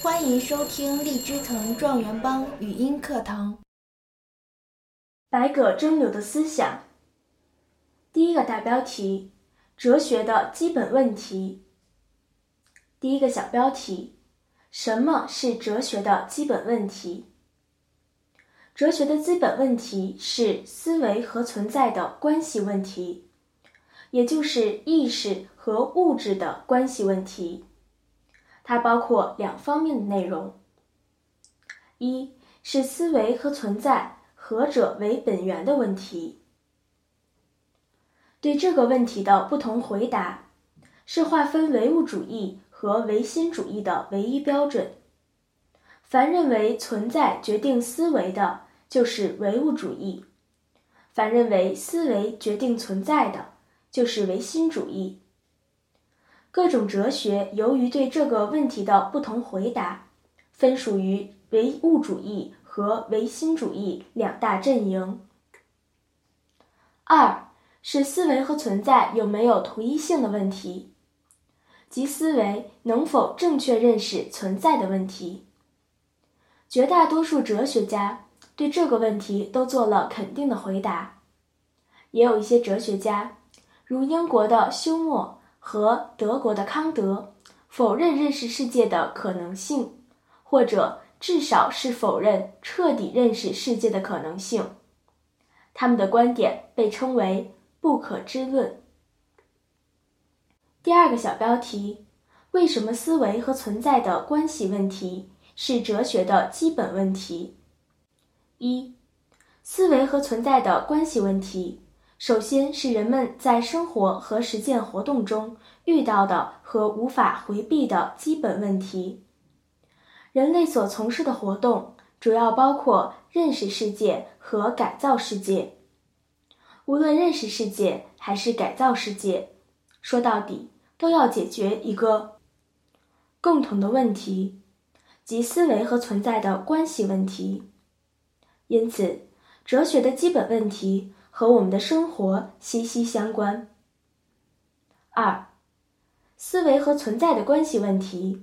欢迎收听荔枝藤状元帮语音课堂。百舸争流的思想。第一个大标题：哲学的基本问题。第一个小标题：什么是哲学的基本问题？哲学的基本问题是思维和存在的关系问题，也就是意识和物质的关系问题。它包括两方面的内容：一是思维和存在何者为本源的问题。对这个问题的不同回答，是划分唯物主义和唯心主义的唯一标准。凡认为存在决定思维的，就是唯物主义；凡认为思维决定存在的，就是唯心主义。各种哲学由于对这个问题的不同回答，分属于唯物主义和唯心主义两大阵营。二是思维和存在有没有同一性的问题，即思维能否正确认识存在的问题。绝大多数哲学家对这个问题都做了肯定的回答，也有一些哲学家，如英国的休谟。和德国的康德否认认识世界的可能性，或者至少是否认彻底认识世界的可能性。他们的观点被称为不可知论。第二个小标题：为什么思维和存在的关系问题是哲学的基本问题？一、思维和存在的关系问题。首先是人们在生活和实践活动中遇到的和无法回避的基本问题。人类所从事的活动主要包括认识世界和改造世界。无论认识世界还是改造世界，说到底都要解决一个共同的问题，即思维和存在的关系问题。因此，哲学的基本问题。和我们的生活息息相关。二，思维和存在的关系问题，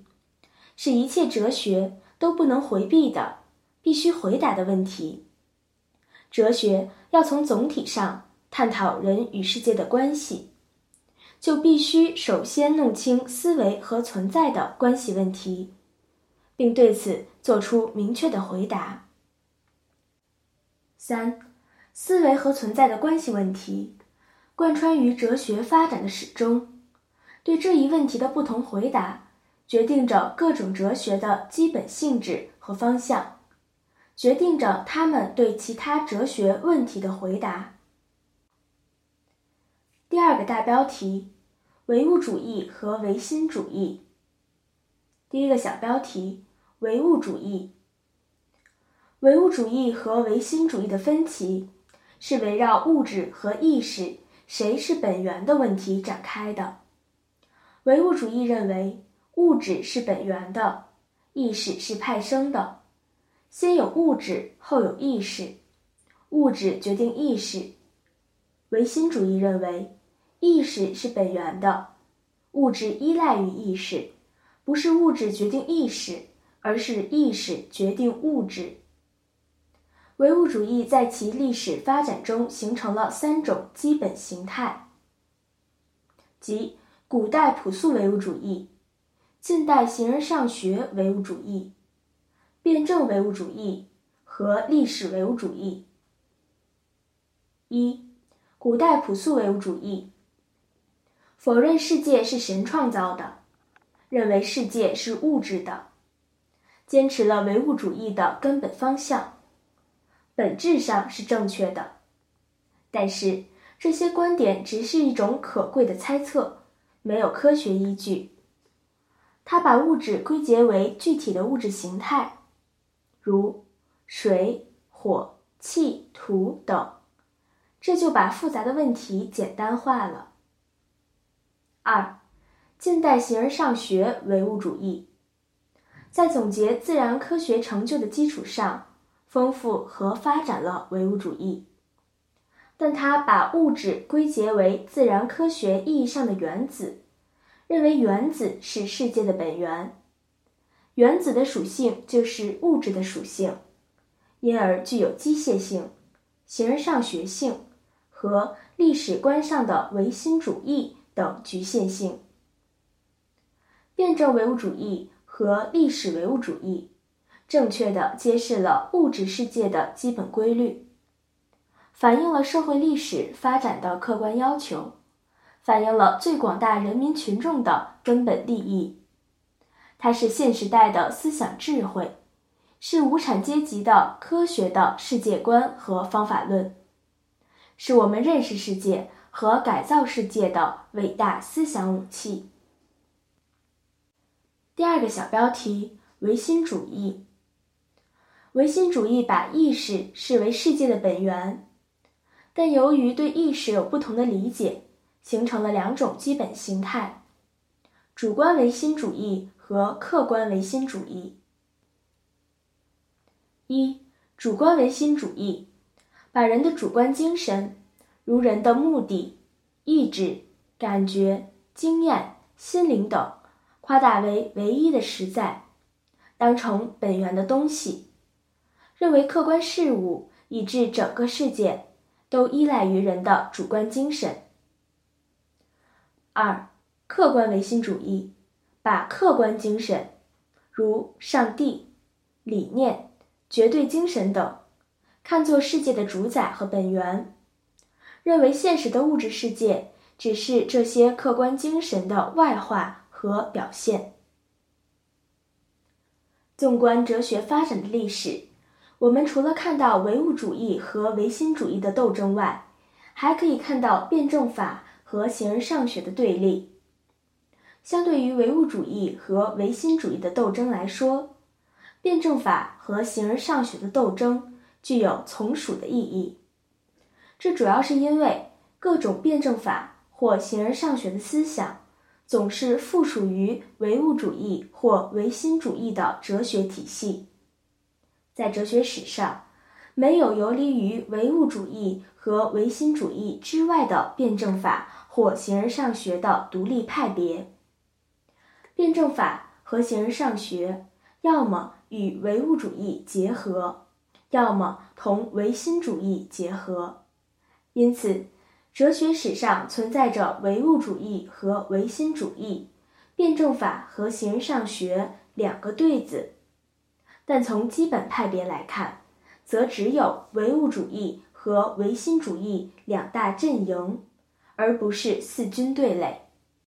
是一切哲学都不能回避的、必须回答的问题。哲学要从总体上探讨人与世界的关系，就必须首先弄清思维和存在的关系问题，并对此做出明确的回答。三。思维和存在的关系问题，贯穿于哲学发展的始终。对这一问题的不同回答，决定着各种哲学的基本性质和方向，决定着他们对其他哲学问题的回答。第二个大标题：唯物主义和唯心主义。第一个小标题：唯物主义。唯物主义和唯心主义的分歧。是围绕物质和意识谁是本源的问题展开的。唯物主义认为物质是本源的，意识是派生的，先有物质后有意识，物质决定意识。唯心主义认为意识是本源的，物质依赖于意识，不是物质决定意识，而是意识决定物质。唯物主义在其历史发展中形成了三种基本形态，即古代朴素唯物主义、近代形而上学唯物主义、辩证唯物主义和历史唯物主义。一、古代朴素唯物主义否认世界是神创造的，认为世界是物质的，坚持了唯物主义的根本方向。本质上是正确的，但是这些观点只是一种可贵的猜测，没有科学依据。他把物质归结为具体的物质形态，如水、火、气、土等，这就把复杂的问题简单化了。二，近代形而上学唯物主义，在总结自然科学成就的基础上。丰富和发展了唯物主义，但他把物质归结为自然科学意义上的原子，认为原子是世界的本源。原子的属性就是物质的属性，因而具有机械性、形而上学性和历史观上的唯心主义等局限性。辩证唯物主义和历史唯物主义正确的揭示了物质世界的基本规律，反映了社会历史发展的客观要求，反映了最广大人民群众的根本利益。它是现时代的思想智慧，是无产阶级的科学的世界观和方法论，是我们认识世界和改造世界的伟大思想武器。第二个小标题：唯心主义。唯心主义把意识视为世界的本源，但由于对意识有不同的理解，形成了两种基本形态：主观唯心主义。和客观唯心主义。一、主观唯心主义把人的主观精神，如人的目的、意志、感觉、经验、心灵等，夸大为唯一的实在，当成本源的东西，认为客观事物以致整个世界都依赖于人的主观精神。二、客观唯心主义。把客观精神，如上帝、理念、绝对精神等，看作世界的主宰和本源，认为现实的物质世界只是这些客观精神的外化和表现。纵观哲学发展的历史，我们除了看到唯物主义和唯心主义的斗争外，还可以看到辩证法和形而上学的对立。相对于唯物主义和唯心主义的斗争来说，辩证法和形而上学的斗争具有从属的意义。这主要是因为各种辩证法或形而上学的思想总是附属于唯物主义或唯心主义的哲学体系。在哲学史上，没有游离于唯物主义和唯心主义之外的辩证法或形而上学的独立派别。辩证法和形而上学，要么与唯物主义结合，要么同唯心主义结合。因此，哲学史上存在着唯物主义和唯心主义、辩证法和形而上学两个对子。但从基本派别来看，则只有唯物主义和唯心主义两大阵营，而不是四军对垒。